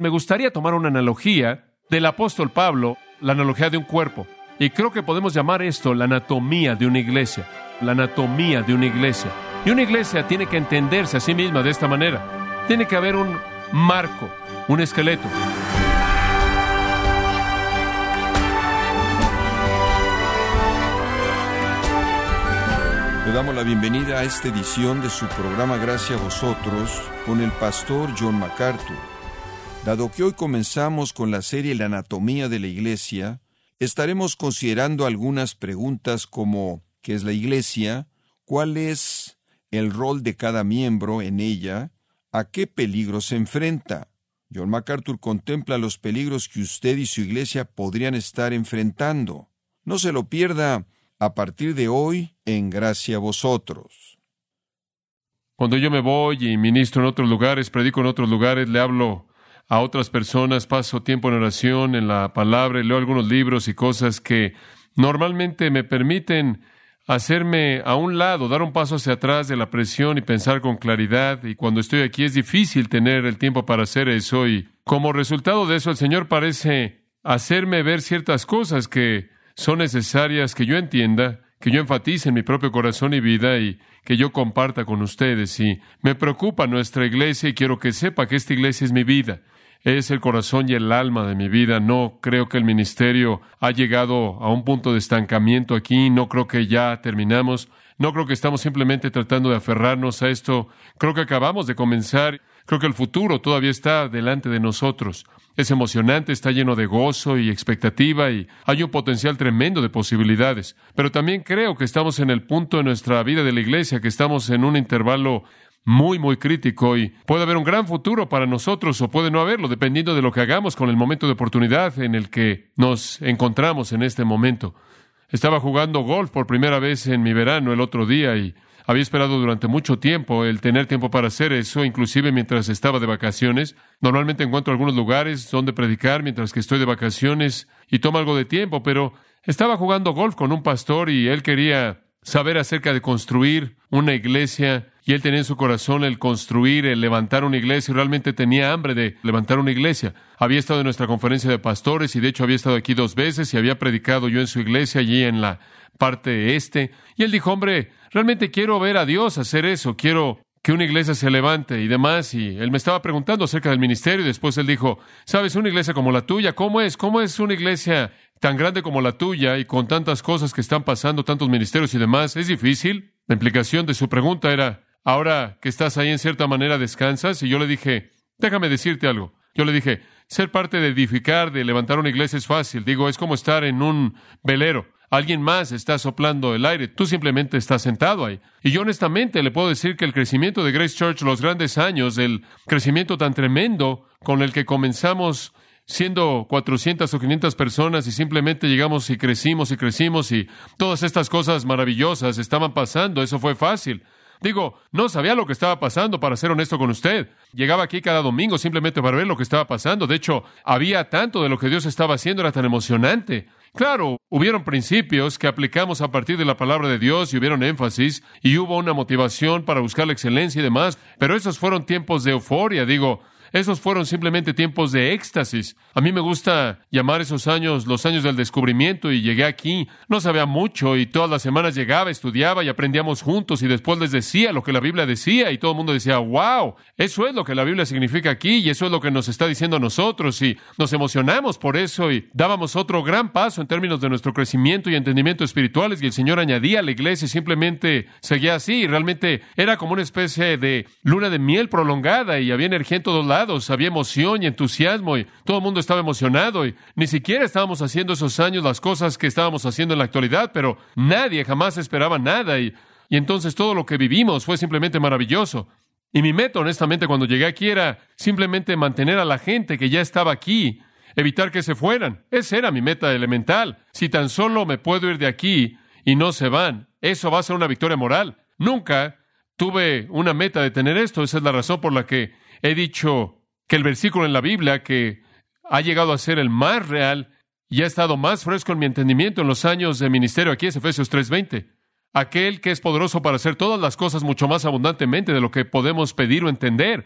Me gustaría tomar una analogía del apóstol Pablo, la analogía de un cuerpo. Y creo que podemos llamar esto la anatomía de una iglesia. La anatomía de una iglesia. Y una iglesia tiene que entenderse a sí misma de esta manera. Tiene que haber un marco, un esqueleto. Le damos la bienvenida a esta edición de su programa Gracias a vosotros con el pastor John MacArthur. Dado que hoy comenzamos con la serie La anatomía de la iglesia, estaremos considerando algunas preguntas como ¿qué es la iglesia? ¿Cuál es el rol de cada miembro en ella? ¿A qué peligro se enfrenta? John MacArthur contempla los peligros que usted y su iglesia podrían estar enfrentando. No se lo pierda a partir de hoy en gracia a vosotros. Cuando yo me voy y ministro en otros lugares, predico en otros lugares, le hablo a otras personas, paso tiempo en oración, en la palabra, y leo algunos libros y cosas que normalmente me permiten hacerme a un lado, dar un paso hacia atrás de la presión y pensar con claridad. Y cuando estoy aquí es difícil tener el tiempo para hacer eso. Y como resultado de eso, el Señor parece hacerme ver ciertas cosas que son necesarias que yo entienda, que yo enfatice en mi propio corazón y vida y que yo comparta con ustedes. Y me preocupa nuestra iglesia y quiero que sepa que esta iglesia es mi vida. Es el corazón y el alma de mi vida. No creo que el ministerio ha llegado a un punto de estancamiento aquí. No creo que ya terminamos. No creo que estamos simplemente tratando de aferrarnos a esto. Creo que acabamos de comenzar. Creo que el futuro todavía está delante de nosotros. Es emocionante, está lleno de gozo y expectativa y hay un potencial tremendo de posibilidades. Pero también creo que estamos en el punto de nuestra vida de la iglesia, que estamos en un intervalo muy, muy crítico y puede haber un gran futuro para nosotros o puede no haberlo, dependiendo de lo que hagamos con el momento de oportunidad en el que nos encontramos en este momento. Estaba jugando golf por primera vez en mi verano el otro día y había esperado durante mucho tiempo el tener tiempo para hacer eso, inclusive mientras estaba de vacaciones. Normalmente encuentro algunos lugares donde predicar mientras que estoy de vacaciones y toma algo de tiempo, pero estaba jugando golf con un pastor y él quería saber acerca de construir una iglesia y él tenía en su corazón el construir, el levantar una iglesia y realmente tenía hambre de levantar una iglesia. Había estado en nuestra conferencia de pastores y de hecho había estado aquí dos veces y había predicado yo en su iglesia allí en la parte este. Y él dijo, hombre, realmente quiero ver a Dios hacer eso, quiero que una iglesia se levante y demás. Y él me estaba preguntando acerca del ministerio y después él dijo, sabes, una iglesia como la tuya, ¿cómo es? ¿Cómo es una iglesia tan grande como la tuya y con tantas cosas que están pasando, tantos ministerios y demás? ¿Es difícil? La implicación de su pregunta era, ahora que estás ahí en cierta manera descansas. Y yo le dije, déjame decirte algo. Yo le dije, ser parte de edificar, de levantar una iglesia es fácil. Digo, es como estar en un velero. Alguien más está soplando el aire, tú simplemente estás sentado ahí. Y yo honestamente le puedo decir que el crecimiento de Grace Church, los grandes años, el crecimiento tan tremendo con el que comenzamos siendo 400 o 500 personas y simplemente llegamos y crecimos y crecimos y todas estas cosas maravillosas estaban pasando, eso fue fácil. Digo, no sabía lo que estaba pasando, para ser honesto con usted. Llegaba aquí cada domingo simplemente para ver lo que estaba pasando. De hecho, había tanto de lo que Dios estaba haciendo, era tan emocionante. Claro, hubieron principios que aplicamos a partir de la palabra de Dios y hubieron énfasis y hubo una motivación para buscar la excelencia y demás, pero esos fueron tiempos de euforia, digo, esos fueron simplemente tiempos de éxtasis. A mí me gusta llamar esos años los años del descubrimiento y llegué aquí. No sabía mucho y todas las semanas llegaba, estudiaba y aprendíamos juntos y después les decía lo que la Biblia decía y todo el mundo decía, wow, eso es lo que la Biblia significa aquí y eso es lo que nos está diciendo a nosotros y nos emocionamos por eso y dábamos otro gran paso en términos de nuestro crecimiento y entendimiento espirituales y el Señor añadía a la iglesia y simplemente seguía así y realmente era como una especie de luna de miel prolongada y había energía en todos lados había emoción y entusiasmo y todo el mundo estaba emocionado y ni siquiera estábamos haciendo esos años las cosas que estábamos haciendo en la actualidad, pero nadie jamás esperaba nada y, y entonces todo lo que vivimos fue simplemente maravilloso. Y mi meta, honestamente, cuando llegué aquí era simplemente mantener a la gente que ya estaba aquí, evitar que se fueran. Esa era mi meta elemental. Si tan solo me puedo ir de aquí y no se van, eso va a ser una victoria moral. Nunca tuve una meta de tener esto. Esa es la razón por la que he dicho que el versículo en la Biblia que ha llegado a ser el más real y ha estado más fresco en mi entendimiento en los años de ministerio aquí es Efesios 3:20. Aquel que es poderoso para hacer todas las cosas mucho más abundantemente de lo que podemos pedir o entender.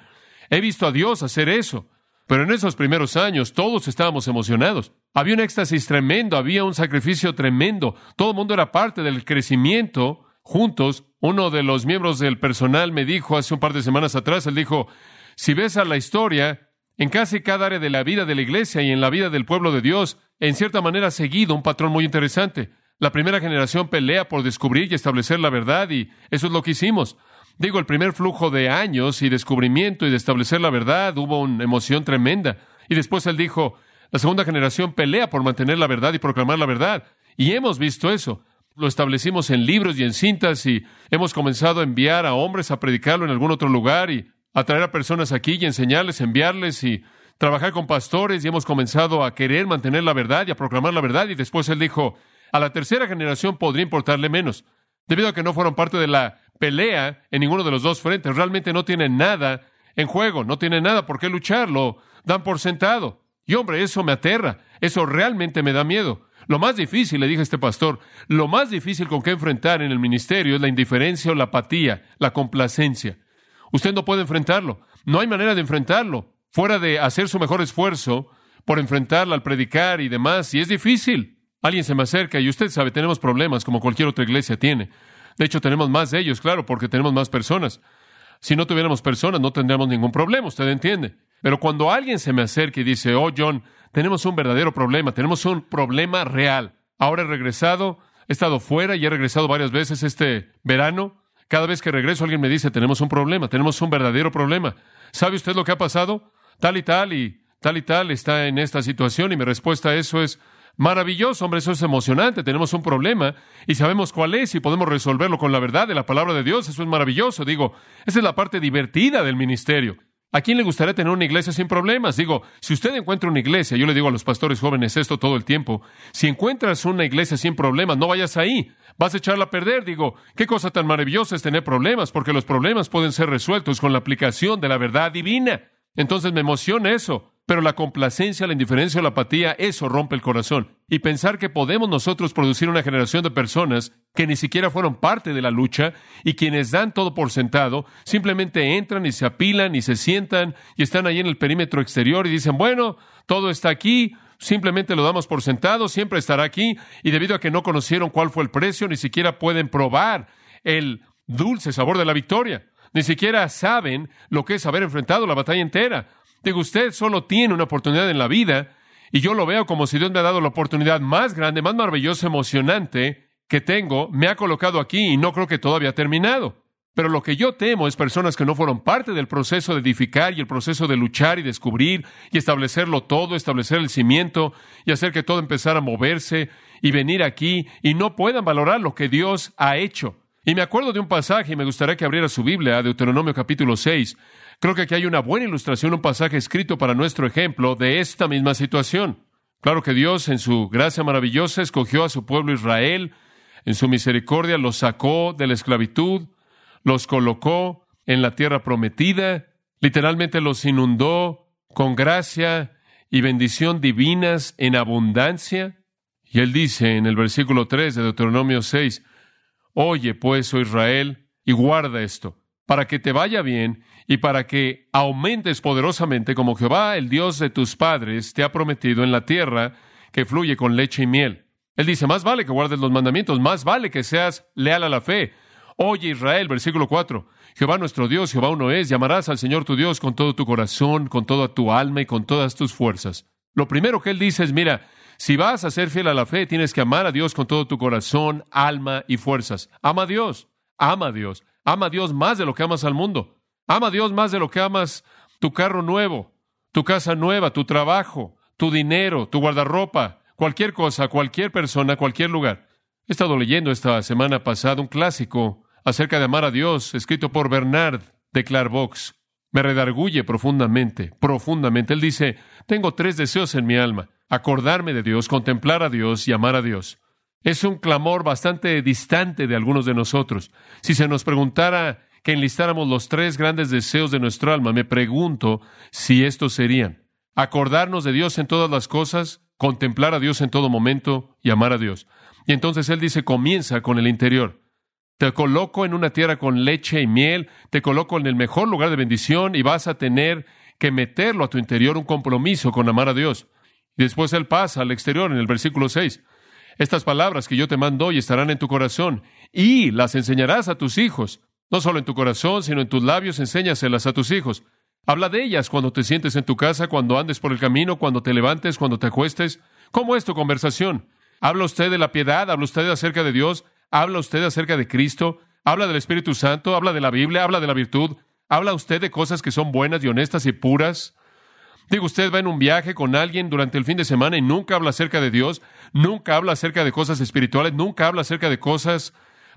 He visto a Dios hacer eso. Pero en esos primeros años todos estábamos emocionados. Había un éxtasis tremendo, había un sacrificio tremendo. Todo el mundo era parte del crecimiento juntos. Uno de los miembros del personal me dijo hace un par de semanas atrás, él dijo, si ves a la historia, en casi cada área de la vida de la iglesia y en la vida del pueblo de Dios, en cierta manera ha seguido un patrón muy interesante. La primera generación pelea por descubrir y establecer la verdad y eso es lo que hicimos. Digo, el primer flujo de años y descubrimiento y de establecer la verdad, hubo una emoción tremenda. Y después él dijo, la segunda generación pelea por mantener la verdad y proclamar la verdad. Y hemos visto eso. Lo establecimos en libros y en cintas y hemos comenzado a enviar a hombres a predicarlo en algún otro lugar y a traer a personas aquí y enseñarles, enviarles y trabajar con pastores y hemos comenzado a querer mantener la verdad y a proclamar la verdad. Y después él dijo, a la tercera generación podría importarle menos, debido a que no fueron parte de la pelea en ninguno de los dos frentes. Realmente no tienen nada en juego, no tienen nada por qué luchar, lo dan por sentado. Y hombre, eso me aterra, eso realmente me da miedo. Lo más difícil, le dije a este pastor, lo más difícil con que enfrentar en el ministerio es la indiferencia o la apatía, la complacencia. Usted no puede enfrentarlo. No hay manera de enfrentarlo fuera de hacer su mejor esfuerzo por enfrentarla al predicar y demás. Y es difícil. Alguien se me acerca y usted sabe, tenemos problemas como cualquier otra iglesia tiene. De hecho, tenemos más de ellos, claro, porque tenemos más personas. Si no tuviéramos personas, no tendríamos ningún problema, usted entiende. Pero cuando alguien se me acerca y dice, oh John, tenemos un verdadero problema, tenemos un problema real. Ahora he regresado, he estado fuera y he regresado varias veces este verano. Cada vez que regreso alguien me dice, tenemos un problema, tenemos un verdadero problema. ¿Sabe usted lo que ha pasado? Tal y tal y tal y tal está en esta situación y mi respuesta a eso es maravilloso, hombre, eso es emocionante, tenemos un problema y sabemos cuál es y podemos resolverlo con la verdad de la palabra de Dios, eso es maravilloso. Digo, esa es la parte divertida del ministerio. ¿A quién le gustaría tener una iglesia sin problemas? Digo, si usted encuentra una iglesia, yo le digo a los pastores jóvenes esto todo el tiempo, si encuentras una iglesia sin problemas, no vayas ahí, vas a echarla a perder. Digo, qué cosa tan maravillosa es tener problemas, porque los problemas pueden ser resueltos con la aplicación de la verdad divina. Entonces me emociona eso. Pero la complacencia, la indiferencia o la apatía, eso rompe el corazón. Y pensar que podemos nosotros producir una generación de personas que ni siquiera fueron parte de la lucha y quienes dan todo por sentado, simplemente entran y se apilan y se sientan y están ahí en el perímetro exterior y dicen, bueno, todo está aquí, simplemente lo damos por sentado, siempre estará aquí y debido a que no conocieron cuál fue el precio, ni siquiera pueden probar el dulce sabor de la victoria. Ni siquiera saben lo que es haber enfrentado la batalla entera. Digo, usted solo tiene una oportunidad en la vida y yo lo veo como si Dios me ha dado la oportunidad más grande, más maravillosa, emocionante que tengo, me ha colocado aquí y no creo que todavía ha terminado. Pero lo que yo temo es personas que no fueron parte del proceso de edificar y el proceso de luchar y descubrir y establecerlo todo, establecer el cimiento y hacer que todo empezara a moverse y venir aquí y no puedan valorar lo que Dios ha hecho. Y me acuerdo de un pasaje y me gustaría que abriera su Biblia, Deuteronomio capítulo 6, Creo que aquí hay una buena ilustración, un pasaje escrito para nuestro ejemplo de esta misma situación. Claro que Dios, en su gracia maravillosa, escogió a su pueblo Israel, en su misericordia los sacó de la esclavitud, los colocó en la tierra prometida, literalmente los inundó con gracia y bendición divinas en abundancia. Y él dice en el versículo 3 de Deuteronomio 6, Oye pues, oh Israel, y guarda esto, para que te vaya bien y para que aumentes poderosamente como Jehová, el Dios de tus padres, te ha prometido en la tierra que fluye con leche y miel. Él dice, más vale que guardes los mandamientos, más vale que seas leal a la fe. Oye Israel, versículo 4, Jehová nuestro Dios, Jehová uno es, llamarás al Señor tu Dios con todo tu corazón, con toda tu alma y con todas tus fuerzas. Lo primero que él dice es, mira, si vas a ser fiel a la fe, tienes que amar a Dios con todo tu corazón, alma y fuerzas. Ama a Dios, ama a Dios, ama a Dios más de lo que amas al mundo. Ama a Dios más de lo que amas tu carro nuevo, tu casa nueva, tu trabajo, tu dinero, tu guardarropa, cualquier cosa, cualquier persona, cualquier lugar. He estado leyendo esta semana pasada un clásico acerca de amar a Dios, escrito por Bernard de Clairvaux. Me redarguye profundamente, profundamente. Él dice, tengo tres deseos en mi alma, acordarme de Dios, contemplar a Dios y amar a Dios. Es un clamor bastante distante de algunos de nosotros. Si se nos preguntara que enlistáramos los tres grandes deseos de nuestro alma, me pregunto si estos serían acordarnos de Dios en todas las cosas, contemplar a Dios en todo momento y amar a Dios. Y entonces Él dice, comienza con el interior. Te coloco en una tierra con leche y miel, te coloco en el mejor lugar de bendición y vas a tener que meterlo a tu interior, un compromiso con amar a Dios. Y después Él pasa al exterior en el versículo 6. Estas palabras que yo te mando hoy estarán en tu corazón y las enseñarás a tus hijos. No solo en tu corazón, sino en tus labios, enséñaselas a tus hijos. Habla de ellas cuando te sientes en tu casa, cuando andes por el camino, cuando te levantes, cuando te acuestes. ¿Cómo es tu conversación? ¿Habla usted de la piedad? ¿Habla usted acerca de Dios? ¿Habla usted acerca de Cristo? ¿Habla del Espíritu Santo? ¿Habla de la Biblia? ¿Habla de la virtud? ¿Habla usted de cosas que son buenas y honestas y puras? Digo, usted va en un viaje con alguien durante el fin de semana y nunca habla acerca de Dios, nunca habla acerca de cosas espirituales, nunca habla acerca de cosas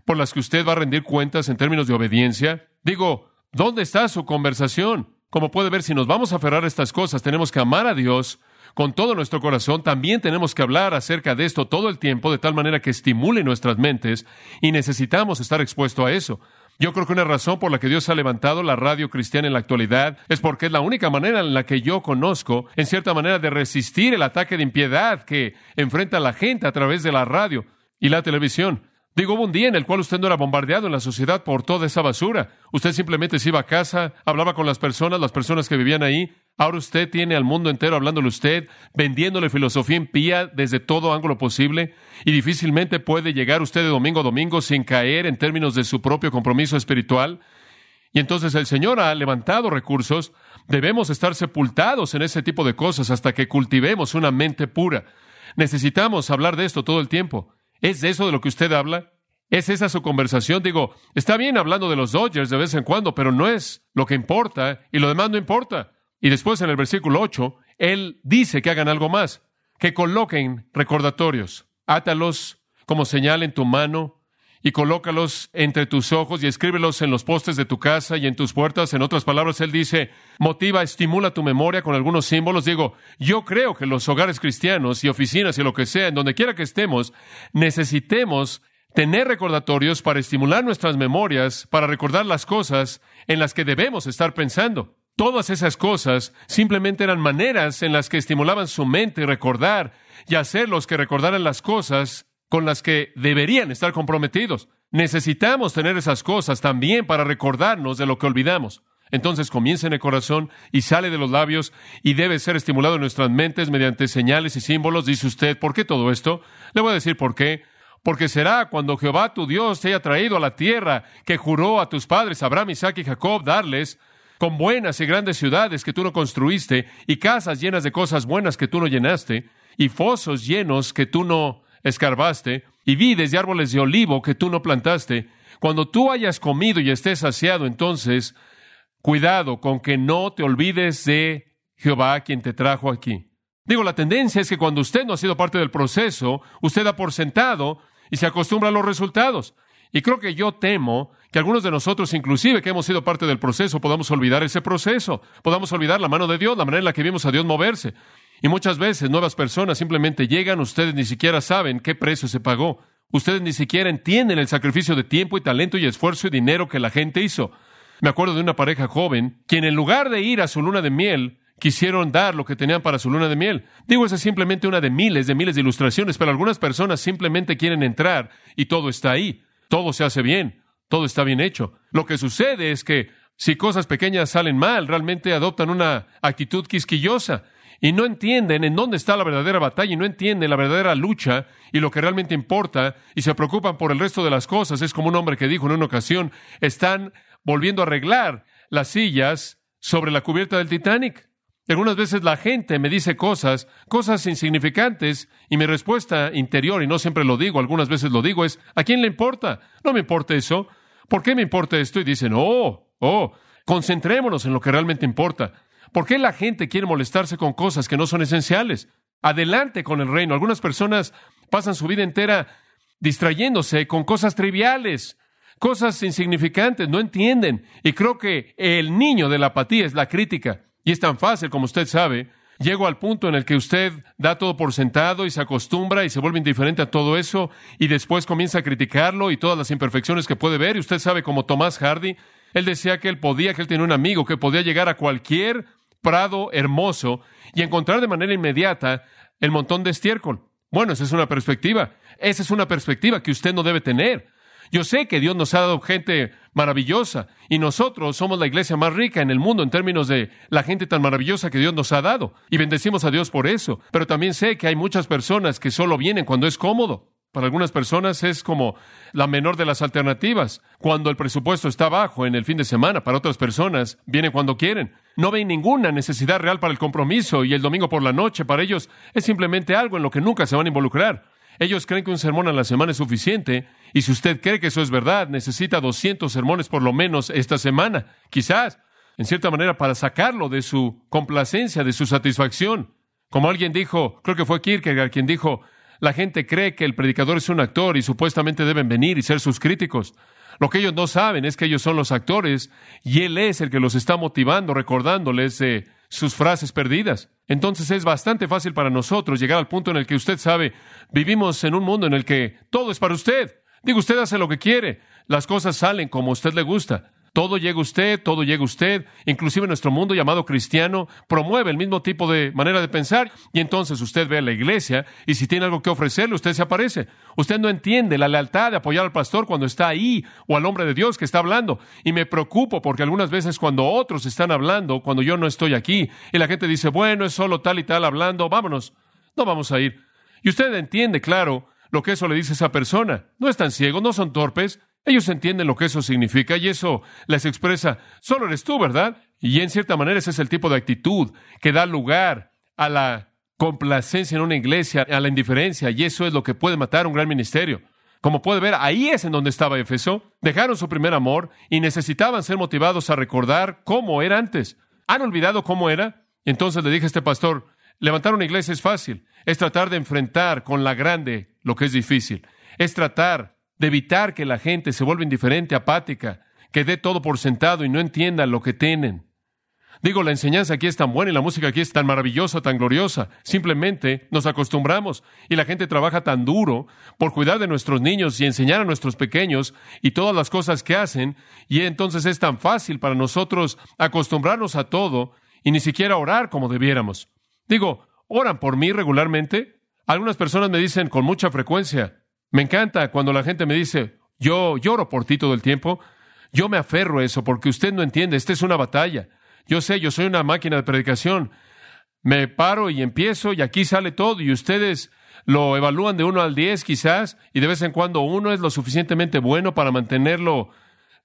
por las que usted va a rendir cuentas en términos de obediencia. Digo, ¿dónde está su conversación? Como puede ver, si nos vamos a aferrar a estas cosas, tenemos que amar a Dios con todo nuestro corazón. También tenemos que hablar acerca de esto todo el tiempo, de tal manera que estimule nuestras mentes y necesitamos estar expuestos a eso. Yo creo que una razón por la que Dios ha levantado la radio cristiana en la actualidad es porque es la única manera en la que yo conozco, en cierta manera, de resistir el ataque de impiedad que enfrenta la gente a través de la radio y la televisión. Digo, hubo un día en el cual usted no era bombardeado en la sociedad por toda esa basura. Usted simplemente se iba a casa, hablaba con las personas, las personas que vivían ahí. Ahora usted tiene al mundo entero hablándole usted, vendiéndole filosofía impía desde todo ángulo posible, y difícilmente puede llegar usted de domingo a domingo sin caer en términos de su propio compromiso espiritual. Y entonces el Señor ha levantado recursos. Debemos estar sepultados en ese tipo de cosas hasta que cultivemos una mente pura. Necesitamos hablar de esto todo el tiempo. ¿Es eso de lo que usted habla? ¿Es esa su conversación? Digo, está bien hablando de los Dodgers de vez en cuando, pero no es lo que importa y lo demás no importa. Y después en el versículo 8, él dice que hagan algo más, que coloquen recordatorios. Átalos como señal en tu mano y colócalos entre tus ojos y escríbelos en los postes de tu casa y en tus puertas. En otras palabras, él dice, motiva, estimula tu memoria con algunos símbolos. Digo, yo creo que los hogares cristianos y oficinas y lo que sea, en donde quiera que estemos, necesitemos tener recordatorios para estimular nuestras memorias, para recordar las cosas en las que debemos estar pensando. Todas esas cosas simplemente eran maneras en las que estimulaban su mente recordar y hacerlos que recordaran las cosas con las que deberían estar comprometidos. Necesitamos tener esas cosas también para recordarnos de lo que olvidamos. Entonces comienza en el corazón y sale de los labios y debe ser estimulado en nuestras mentes mediante señales y símbolos. Dice usted, ¿por qué todo esto? Le voy a decir por qué. Porque será cuando Jehová tu Dios te haya traído a la tierra que juró a tus padres Abraham, Isaac y Jacob darles, con buenas y grandes ciudades que tú no construiste, y casas llenas de cosas buenas que tú no llenaste, y fosos llenos que tú no escarbaste, y vides y árboles de olivo que tú no plantaste, cuando tú hayas comido y estés saciado, entonces, cuidado con que no te olvides de Jehová quien te trajo aquí. Digo, la tendencia es que cuando usted no ha sido parte del proceso, usted da por sentado y se acostumbra a los resultados. Y creo que yo temo que algunos de nosotros, inclusive que hemos sido parte del proceso, podamos olvidar ese proceso, podamos olvidar la mano de Dios, la manera en la que vimos a Dios moverse. Y muchas veces nuevas personas simplemente llegan, ustedes ni siquiera saben qué precio se pagó. Ustedes ni siquiera entienden el sacrificio de tiempo y talento y esfuerzo y dinero que la gente hizo. Me acuerdo de una pareja joven, quien en lugar de ir a su luna de miel, quisieron dar lo que tenían para su luna de miel. Digo, esa es simplemente una de miles de miles de ilustraciones, pero algunas personas simplemente quieren entrar y todo está ahí. Todo se hace bien, todo está bien hecho. Lo que sucede es que si cosas pequeñas salen mal, realmente adoptan una actitud quisquillosa y no entienden en dónde está la verdadera batalla y no entienden la verdadera lucha y lo que realmente importa y se preocupan por el resto de las cosas. Es como un hombre que dijo en una ocasión, están volviendo a arreglar las sillas sobre la cubierta del Titanic. Algunas veces la gente me dice cosas, cosas insignificantes, y mi respuesta interior, y no siempre lo digo, algunas veces lo digo, es, ¿a quién le importa? No me importa eso. ¿Por qué me importa esto? Y dicen, oh, oh, concentrémonos en lo que realmente importa. ¿Por qué la gente quiere molestarse con cosas que no son esenciales? Adelante con el reino. Algunas personas pasan su vida entera distrayéndose con cosas triviales, cosas insignificantes, no entienden. Y creo que el niño de la apatía es la crítica. Y es tan fácil, como usted sabe. Llego al punto en el que usted da todo por sentado y se acostumbra y se vuelve indiferente a todo eso y después comienza a criticarlo y todas las imperfecciones que puede ver. Y usted sabe, como Tomás Hardy, él decía que él podía, que él tenía un amigo que podía llegar a cualquier prado hermoso y encontrar de manera inmediata el montón de estiércol. Bueno, esa es una perspectiva. Esa es una perspectiva que usted no debe tener. Yo sé que Dios nos ha dado gente maravillosa y nosotros somos la iglesia más rica en el mundo en términos de la gente tan maravillosa que Dios nos ha dado y bendecimos a Dios por eso. Pero también sé que hay muchas personas que solo vienen cuando es cómodo. Para algunas personas es como la menor de las alternativas, cuando el presupuesto está bajo en el fin de semana. Para otras personas vienen cuando quieren. No ven ninguna necesidad real para el compromiso y el domingo por la noche para ellos es simplemente algo en lo que nunca se van a involucrar. Ellos creen que un sermón a la semana es suficiente y si usted cree que eso es verdad, necesita 200 sermones por lo menos esta semana, quizás, en cierta manera, para sacarlo de su complacencia, de su satisfacción. Como alguien dijo, creo que fue Kierkegaard quien dijo, la gente cree que el predicador es un actor y supuestamente deben venir y ser sus críticos. Lo que ellos no saben es que ellos son los actores y él es el que los está motivando, recordándoles de sus frases perdidas. Entonces es bastante fácil para nosotros llegar al punto en el que usted sabe, vivimos en un mundo en el que todo es para usted. Digo, usted hace lo que quiere, las cosas salen como a usted le gusta. Todo llega usted, todo llega usted, inclusive nuestro mundo llamado cristiano promueve el mismo tipo de manera de pensar y entonces usted ve a la iglesia y si tiene algo que ofrecerle, usted se aparece. Usted no entiende la lealtad de apoyar al pastor cuando está ahí o al hombre de Dios que está hablando y me preocupo porque algunas veces cuando otros están hablando, cuando yo no estoy aquí y la gente dice, bueno, es solo tal y tal hablando, vámonos, no vamos a ir. Y usted entiende, claro, lo que eso le dice a esa persona. No están ciegos, no son torpes, ellos entienden lo que eso significa y eso les expresa, solo eres tú, ¿verdad? Y en cierta manera ese es el tipo de actitud que da lugar a la complacencia en una iglesia, a la indiferencia, y eso es lo que puede matar un gran ministerio. Como puede ver, ahí es en donde estaba Éfeso. Dejaron su primer amor y necesitaban ser motivados a recordar cómo era antes. ¿Han olvidado cómo era? Entonces le dije a este pastor, levantar una iglesia es fácil, es tratar de enfrentar con la grande lo que es difícil, es tratar de evitar que la gente se vuelva indiferente, apática, que dé todo por sentado y no entienda lo que tienen. Digo, la enseñanza aquí es tan buena y la música aquí es tan maravillosa, tan gloriosa. Simplemente nos acostumbramos y la gente trabaja tan duro por cuidar de nuestros niños y enseñar a nuestros pequeños y todas las cosas que hacen. Y entonces es tan fácil para nosotros acostumbrarnos a todo y ni siquiera orar como debiéramos. Digo, ¿oran por mí regularmente? Algunas personas me dicen con mucha frecuencia, me encanta cuando la gente me dice, yo lloro por ti todo el tiempo. Yo me aferro a eso porque usted no entiende, esta es una batalla. Yo sé, yo soy una máquina de predicación. Me paro y empiezo y aquí sale todo y ustedes lo evalúan de uno al diez quizás y de vez en cuando uno es lo suficientemente bueno para mantenerlo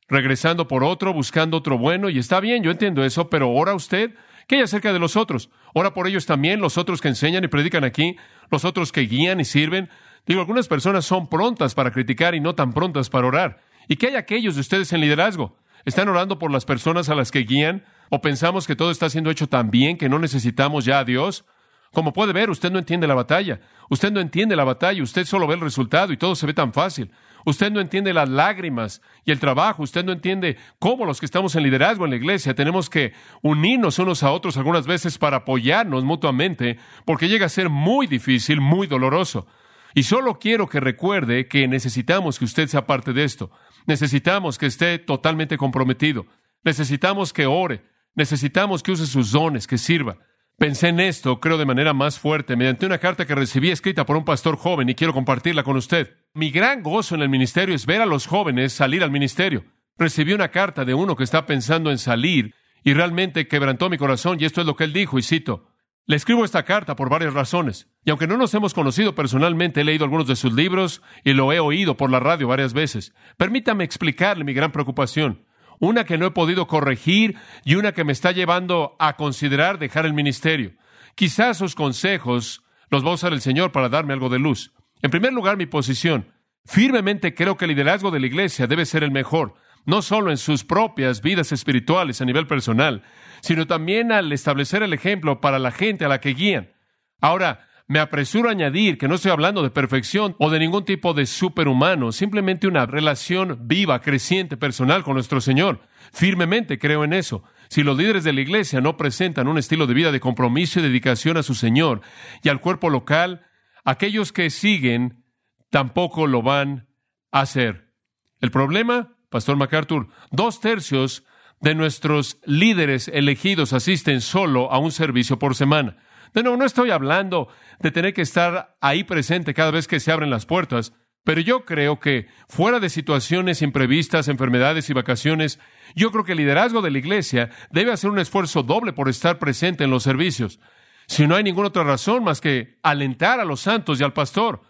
regresando por otro, buscando otro bueno y está bien, yo entiendo eso, pero ora usted, ¿qué hay acerca de los otros? Ora por ellos también, los otros que enseñan y predican aquí, los otros que guían y sirven, Digo, algunas personas son prontas para criticar y no tan prontas para orar. ¿Y qué hay aquellos de ustedes en liderazgo? ¿Están orando por las personas a las que guían? ¿O pensamos que todo está siendo hecho tan bien que no necesitamos ya a Dios? Como puede ver, usted no entiende la batalla. Usted no entiende la batalla, usted solo ve el resultado y todo se ve tan fácil. Usted no entiende las lágrimas y el trabajo, usted no entiende cómo los que estamos en liderazgo en la iglesia tenemos que unirnos unos a otros algunas veces para apoyarnos mutuamente, porque llega a ser muy difícil, muy doloroso. Y solo quiero que recuerde que necesitamos que usted sea parte de esto. Necesitamos que esté totalmente comprometido. Necesitamos que ore. Necesitamos que use sus dones, que sirva. Pensé en esto, creo, de manera más fuerte, mediante una carta que recibí escrita por un pastor joven y quiero compartirla con usted. Mi gran gozo en el ministerio es ver a los jóvenes salir al ministerio. Recibí una carta de uno que está pensando en salir y realmente quebrantó mi corazón y esto es lo que él dijo y cito. Le escribo esta carta por varias razones, y aunque no nos hemos conocido personalmente, he leído algunos de sus libros y lo he oído por la radio varias veces. Permítame explicarle mi gran preocupación, una que no he podido corregir y una que me está llevando a considerar dejar el ministerio. Quizás sus consejos los va a usar el Señor para darme algo de luz. En primer lugar, mi posición. Firmemente creo que el liderazgo de la Iglesia debe ser el mejor, no solo en sus propias vidas espirituales a nivel personal, sino también al establecer el ejemplo para la gente a la que guían. Ahora, me apresuro a añadir que no estoy hablando de perfección o de ningún tipo de superhumano, simplemente una relación viva, creciente, personal con nuestro Señor. Firmemente creo en eso. Si los líderes de la iglesia no presentan un estilo de vida de compromiso y dedicación a su Señor y al cuerpo local, aquellos que siguen tampoco lo van a hacer. El problema, Pastor MacArthur, dos tercios de nuestros líderes elegidos asisten solo a un servicio por semana. De nuevo, no estoy hablando de tener que estar ahí presente cada vez que se abren las puertas. Pero yo creo que fuera de situaciones imprevistas, enfermedades y vacaciones, yo creo que el liderazgo de la iglesia debe hacer un esfuerzo doble por estar presente en los servicios. Si no hay ninguna otra razón más que alentar a los santos y al pastor.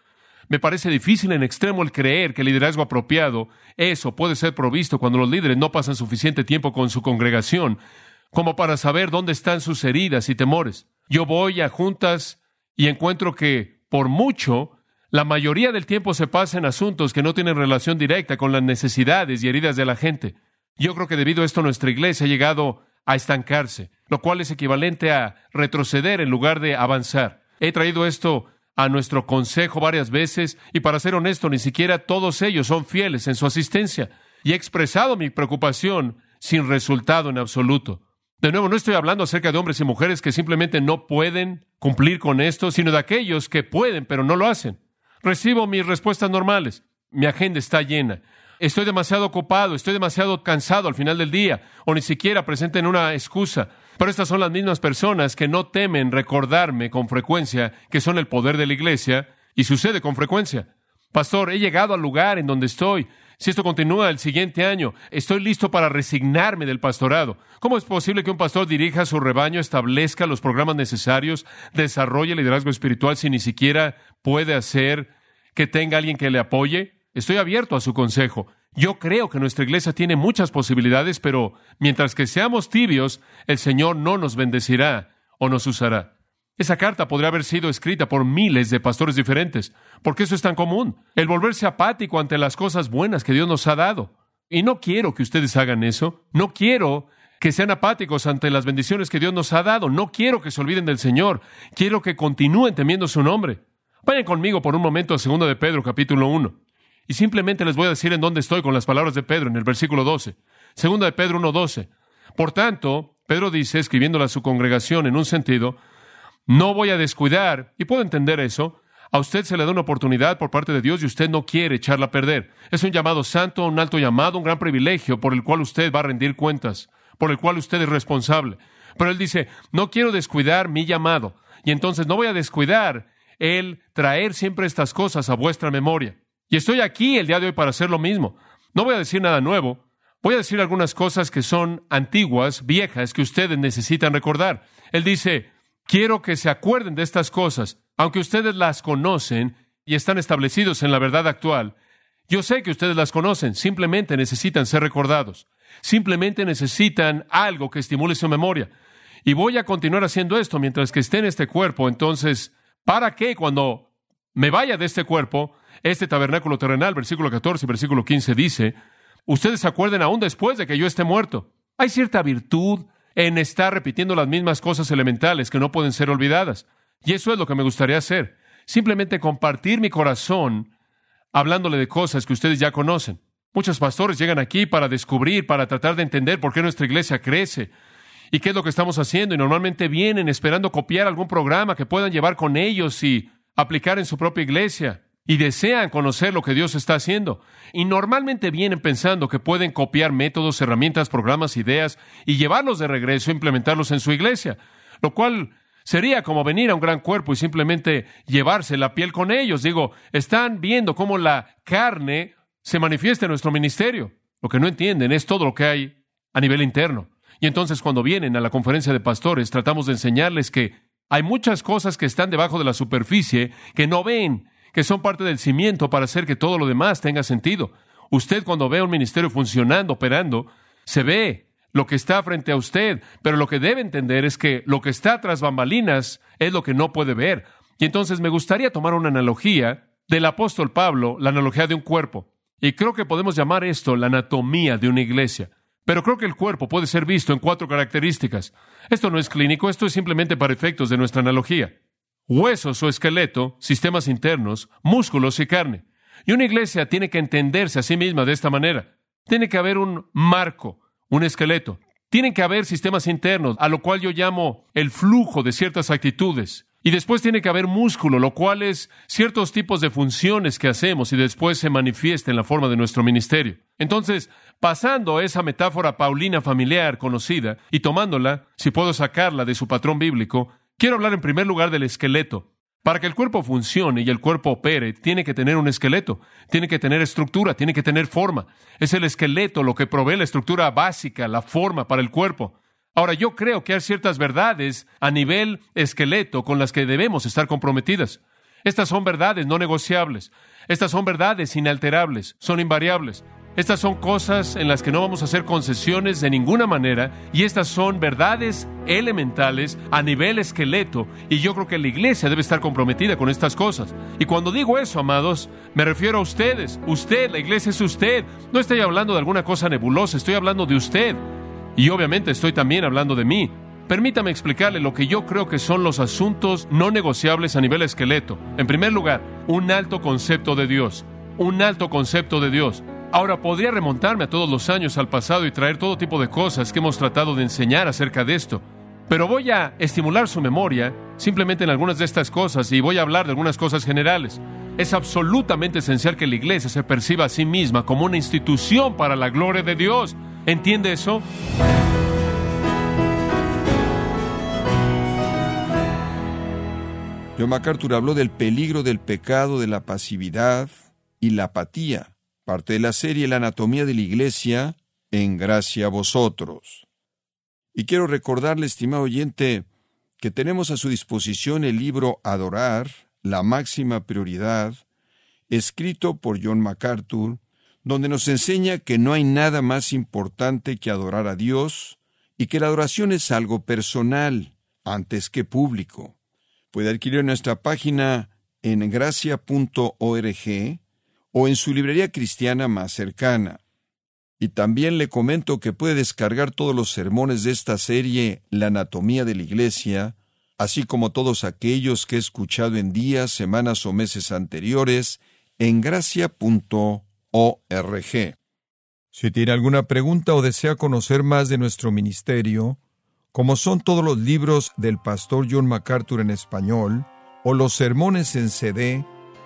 Me parece difícil en extremo el creer que el liderazgo apropiado, eso puede ser provisto cuando los líderes no pasan suficiente tiempo con su congregación como para saber dónde están sus heridas y temores. Yo voy a juntas y encuentro que, por mucho, la mayoría del tiempo se pasa en asuntos que no tienen relación directa con las necesidades y heridas de la gente. Yo creo que debido a esto nuestra iglesia ha llegado a estancarse, lo cual es equivalente a retroceder en lugar de avanzar. He traído esto a nuestro consejo varias veces y para ser honesto, ni siquiera todos ellos son fieles en su asistencia. Y he expresado mi preocupación sin resultado en absoluto. De nuevo, no estoy hablando acerca de hombres y mujeres que simplemente no pueden cumplir con esto, sino de aquellos que pueden pero no lo hacen. Recibo mis respuestas normales. Mi agenda está llena. Estoy demasiado ocupado, estoy demasiado cansado al final del día, o ni siquiera presenten una excusa. Pero estas son las mismas personas que no temen recordarme con frecuencia que son el poder de la iglesia, y sucede con frecuencia. Pastor, he llegado al lugar en donde estoy. Si esto continúa el siguiente año, estoy listo para resignarme del pastorado. ¿Cómo es posible que un pastor dirija su rebaño, establezca los programas necesarios, desarrolle liderazgo espiritual si ni siquiera puede hacer que tenga alguien que le apoye? Estoy abierto a su consejo. Yo creo que nuestra iglesia tiene muchas posibilidades, pero mientras que seamos tibios, el Señor no nos bendecirá o nos usará. Esa carta podría haber sido escrita por miles de pastores diferentes, porque eso es tan común, el volverse apático ante las cosas buenas que Dios nos ha dado. Y no quiero que ustedes hagan eso, no quiero que sean apáticos ante las bendiciones que Dios nos ha dado, no quiero que se olviden del Señor, quiero que continúen temiendo su nombre. Vayan conmigo por un momento a 2 de Pedro capítulo 1. Y simplemente les voy a decir en dónde estoy con las palabras de Pedro en el versículo 12. 2 de Pedro 1.12. Por tanto, Pedro dice, escribiéndole a su congregación en un sentido, no voy a descuidar, y puedo entender eso, a usted se le da una oportunidad por parte de Dios y usted no quiere echarla a perder. Es un llamado santo, un alto llamado, un gran privilegio por el cual usted va a rendir cuentas, por el cual usted es responsable. Pero él dice, no quiero descuidar mi llamado. Y entonces no voy a descuidar el traer siempre estas cosas a vuestra memoria. Y estoy aquí el día de hoy para hacer lo mismo. No voy a decir nada nuevo. Voy a decir algunas cosas que son antiguas, viejas, que ustedes necesitan recordar. Él dice, quiero que se acuerden de estas cosas, aunque ustedes las conocen y están establecidos en la verdad actual. Yo sé que ustedes las conocen, simplemente necesitan ser recordados. Simplemente necesitan algo que estimule su memoria. Y voy a continuar haciendo esto mientras que esté en este cuerpo, entonces para que cuando me vaya de este cuerpo, este tabernáculo terrenal, versículo 14 y versículo 15 dice, ustedes se acuerden aún después de que yo esté muerto. Hay cierta virtud en estar repitiendo las mismas cosas elementales que no pueden ser olvidadas. Y eso es lo que me gustaría hacer. Simplemente compartir mi corazón hablándole de cosas que ustedes ya conocen. Muchos pastores llegan aquí para descubrir, para tratar de entender por qué nuestra iglesia crece, ¿Y qué es lo que estamos haciendo? Y normalmente vienen esperando copiar algún programa que puedan llevar con ellos y aplicar en su propia iglesia. Y desean conocer lo que Dios está haciendo. Y normalmente vienen pensando que pueden copiar métodos, herramientas, programas, ideas y llevarlos de regreso e implementarlos en su iglesia. Lo cual sería como venir a un gran cuerpo y simplemente llevarse la piel con ellos. Digo, están viendo cómo la carne se manifiesta en nuestro ministerio. Lo que no entienden es todo lo que hay a nivel interno. Y entonces cuando vienen a la conferencia de pastores, tratamos de enseñarles que hay muchas cosas que están debajo de la superficie que no ven, que son parte del cimiento para hacer que todo lo demás tenga sentido. Usted cuando ve un ministerio funcionando, operando, se ve lo que está frente a usted, pero lo que debe entender es que lo que está tras bambalinas es lo que no puede ver. Y entonces me gustaría tomar una analogía del apóstol Pablo, la analogía de un cuerpo. Y creo que podemos llamar esto la anatomía de una iglesia. Pero creo que el cuerpo puede ser visto en cuatro características. Esto no es clínico, esto es simplemente para efectos de nuestra analogía. Huesos o esqueleto, sistemas internos, músculos y carne. Y una iglesia tiene que entenderse a sí misma de esta manera. Tiene que haber un marco, un esqueleto. Tienen que haber sistemas internos, a lo cual yo llamo el flujo de ciertas actitudes. Y después tiene que haber músculo, lo cual es ciertos tipos de funciones que hacemos y después se manifiesta en la forma de nuestro ministerio. Entonces, pasando esa metáfora paulina familiar conocida y tomándola, si puedo sacarla de su patrón bíblico, quiero hablar en primer lugar del esqueleto. Para que el cuerpo funcione y el cuerpo opere, tiene que tener un esqueleto, tiene que tener estructura, tiene que tener forma. Es el esqueleto lo que provee la estructura básica, la forma para el cuerpo. Ahora, yo creo que hay ciertas verdades a nivel esqueleto con las que debemos estar comprometidas. Estas son verdades no negociables. Estas son verdades inalterables, son invariables. Estas son cosas en las que no vamos a hacer concesiones de ninguna manera y estas son verdades elementales a nivel esqueleto y yo creo que la iglesia debe estar comprometida con estas cosas. Y cuando digo eso, amados, me refiero a ustedes. Usted, la iglesia es usted. No estoy hablando de alguna cosa nebulosa, estoy hablando de usted. Y obviamente estoy también hablando de mí. Permítame explicarle lo que yo creo que son los asuntos no negociables a nivel esqueleto. En primer lugar, un alto concepto de Dios. Un alto concepto de Dios. Ahora, podría remontarme a todos los años al pasado y traer todo tipo de cosas que hemos tratado de enseñar acerca de esto. Pero voy a estimular su memoria simplemente en algunas de estas cosas y voy a hablar de algunas cosas generales. Es absolutamente esencial que la iglesia se perciba a sí misma como una institución para la gloria de Dios. ¿Entiende eso? John MacArthur habló del peligro del pecado, de la pasividad y la apatía parte de la serie La anatomía de la iglesia, en gracia a vosotros. Y quiero recordarle, estimado oyente, que tenemos a su disposición el libro Adorar, la máxima prioridad, escrito por John MacArthur, donde nos enseña que no hay nada más importante que adorar a Dios y que la adoración es algo personal antes que público. Puede adquirir nuestra página en gracia.org o en su librería cristiana más cercana. Y también le comento que puede descargar todos los sermones de esta serie La anatomía de la iglesia, así como todos aquellos que he escuchado en días, semanas o meses anteriores en gracia.org. Si tiene alguna pregunta o desea conocer más de nuestro ministerio, como son todos los libros del pastor John MacArthur en español, o los sermones en CD,